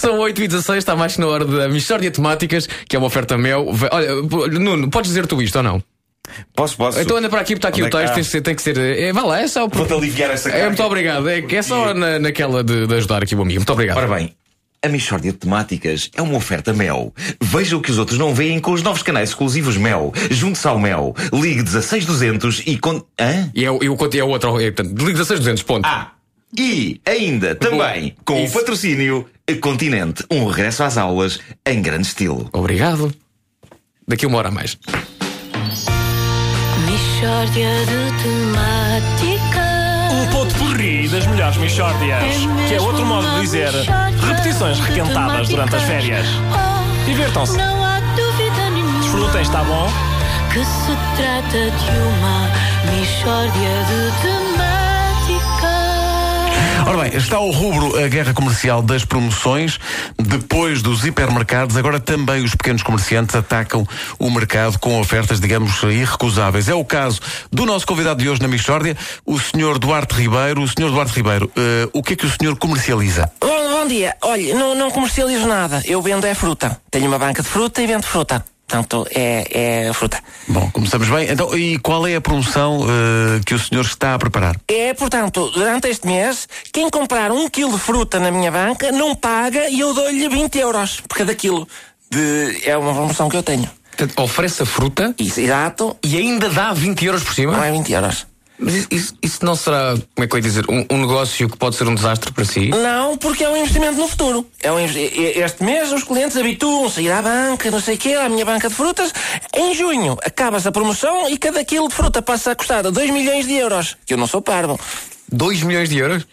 São 8 e 16 está mais que na hora da Mistória Temáticas, que é uma oferta Mel. Olha, Nuno, podes dizer tu isto ou não? Posso, posso. Então anda para aqui, está aqui Onde o é que texto, tem que ser. Tem que ser é, vá lá, é só. Vou-te aliviar essa É, carga. muito obrigado. É, é só na, naquela de, de ajudar aqui o amigo. Muito obrigado. Ora bem, a Michórdia de Temáticas é uma oferta Mel. Veja o que os outros não veem com os novos canais exclusivos Mel. Junte-se ao Mel. Ligue 16200 e... Con... Hã? E é, e conto- é outro. É, portanto, liga 16200, ponto. Ah! E ainda, também, com Isso. o patrocínio Continente. Um regresso às aulas em grande estilo. Obrigado. Daqui uma hora a mais. De temáticas. Um ponto porri das melhores Michórdias. Que é outro modo de dizer repetições requentadas durante as férias. Divirtam-se. Oh, Não há dúvida nenhuma. Desfrutem, está bom? Que se trata de uma Mishória de temáticas. Ora bem, está o rubro a guerra comercial das promoções. Depois dos hipermercados, agora também os pequenos comerciantes atacam o mercado com ofertas, digamos, irrecusáveis. É o caso do nosso convidado de hoje na Michórdia, o Sr. Duarte Ribeiro. O Sr. Duarte Ribeiro, eh, o que é que o senhor comercializa? Bom, bom dia. Olha, não, não comercializo nada. Eu vendo é fruta. Tenho uma banca de fruta e vendo fruta. Portanto, é, é fruta. Bom, começamos bem. Então, e qual é a promoção eh, que o senhor está a preparar? É, portanto, durante este mês, quem comprar um quilo de fruta na minha banca não paga e eu dou-lhe 20 euros por cada quilo. De... É uma promoção que eu tenho. Portanto, oferece a fruta Isso, exato. e ainda dá 20 euros por cima. Não é 20 euros. Mas isso, isso- não será, como é que eu ia dizer, um, um negócio que pode ser um desastre para si? Não, porque é um investimento no futuro. É um Este mês os clientes habituam-se a ir à banca, não sei o quê, à minha banca de frutas. Em junho acaba-se a promoção e cada quilo de fruta passa a custar 2 milhões de euros. Que eu não sou parvo. 2 milhões de euros?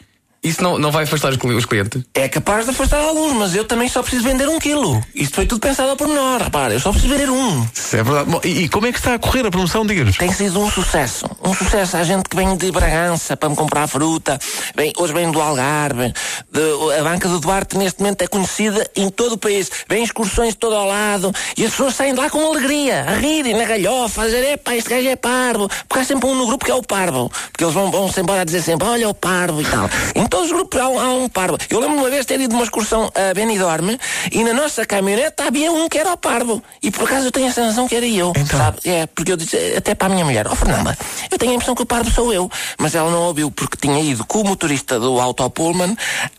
Isso não, não vai afastar os, os clientes? É capaz de afastar alguns, mas eu também só preciso vender um quilo. Isto foi tudo pensado ao pormenor. Repara, eu só preciso vender um. Isso é verdade. Bom, e, e como é que está a correr a promoção? Diga-nos. Tem sido um sucesso. Um sucesso. Há gente que vem de Bragança para me comprar fruta. Vem, hoje vem do Algarve. De- a banca do Duarte neste momento é conhecida em todo o país. Vem excursões de todo ao lado. E as pessoas saem de lá com alegria, a rirem na galhofa, a dizer, epá, este gajo é parvo. Porque há sempre um no grupo que é o parvo. Porque eles vão, vão sempre a dizer sempre, olha o parvo e tal. Em todos os grupos há um, há um parvo. Eu lembro-me uma vez ter ido de uma excursão a Benidorme e na nossa caminhonete havia um que era o parvo. E por acaso eu tenho a sensação que era eu. Então? Sabe? É, porque eu disse até para a minha mulher, ó Fernanda, eu tenho a impressão que o parvo sou eu. Mas ela não ouviu porque tinha ido com o motorista do Autopullman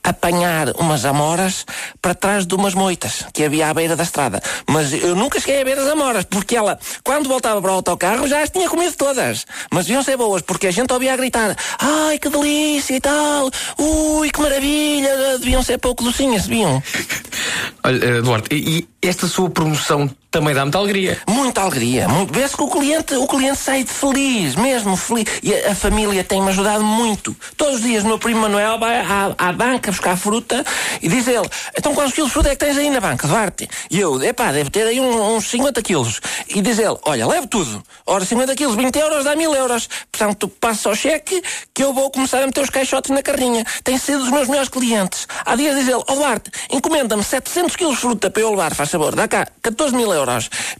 apanhar umas amoras para trás de umas moitas que havia à beira da estrada. Mas eu nunca cheguei a ver as amoras, porque ela, quando voltava para o autocarro, já as tinha comido todas. Mas deviam ser boas, porque a gente ouvia a gritar, ai que delícia e tal, ui que maravilha, deviam ser pouco docinhas, deviam. Olha, eh, Duarte, e, e esta sua promoção também dá muita alegria. Muita alegria. Muito... Vê-se que o cliente, o cliente sai de feliz, mesmo feliz. E a, a família tem-me ajudado muito. Todos os dias meu primo Manuel vai à, à banca buscar fruta e diz ele, então quantos quilos de fruta é que tens aí na banca, Duarte? E eu, epá, deve ter aí uns, uns 50 quilos. E diz ele, olha, leve tudo. Ora, 50 quilos, 20 euros dá mil euros. Portanto, tu passa o cheque que eu vou começar a meter os caixotes na carrinha. Tem sido dos meus melhores clientes. Há dias diz ele, ó Duarte, encomenda-me 700 quilos de fruta para eu levar, faz favor, dá cá 14 mil euros.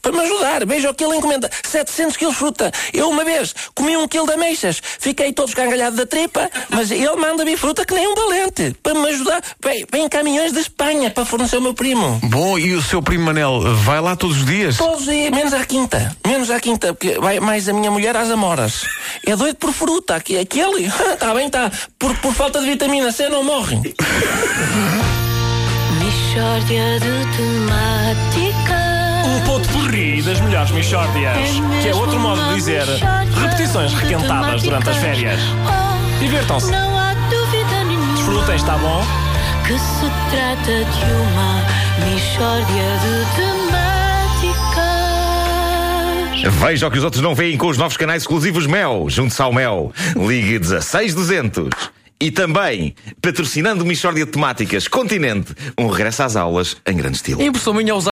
Para me ajudar, veja o que ele encomenda, 700 quilos de fruta. Eu uma vez comi um quilo de ameixas, fiquei todo escangalhado da tripa, mas ele manda vir fruta que nem um valente. Para me ajudar, vem, vem caminhões de Espanha para fornecer o meu primo. Bom, e o seu primo Manel vai lá todos os dias? Todos os dias, menos à quinta. Menos à quinta, porque vai mais a minha mulher às amoras. É doido por fruta. Aqui, aquele, está bem, está. Por, por falta de vitamina C não morre. De temáticas. Um ponto porri das melhores Michórdias. Que é outro modo de dizer repetições requentadas durante as férias. Divirtam-se. Não há dúvida nenhuma. Desfrutem, está bom? Que se trata de uma Mishória de temáticas. Veja o que os outros não veem com os novos canais exclusivos Mel. Junte-se ao Mel. Ligue 16200. E também, patrocinando Michórdia de Temáticas Continente, um regresso às aulas em grande estilo. Impressão minha é usar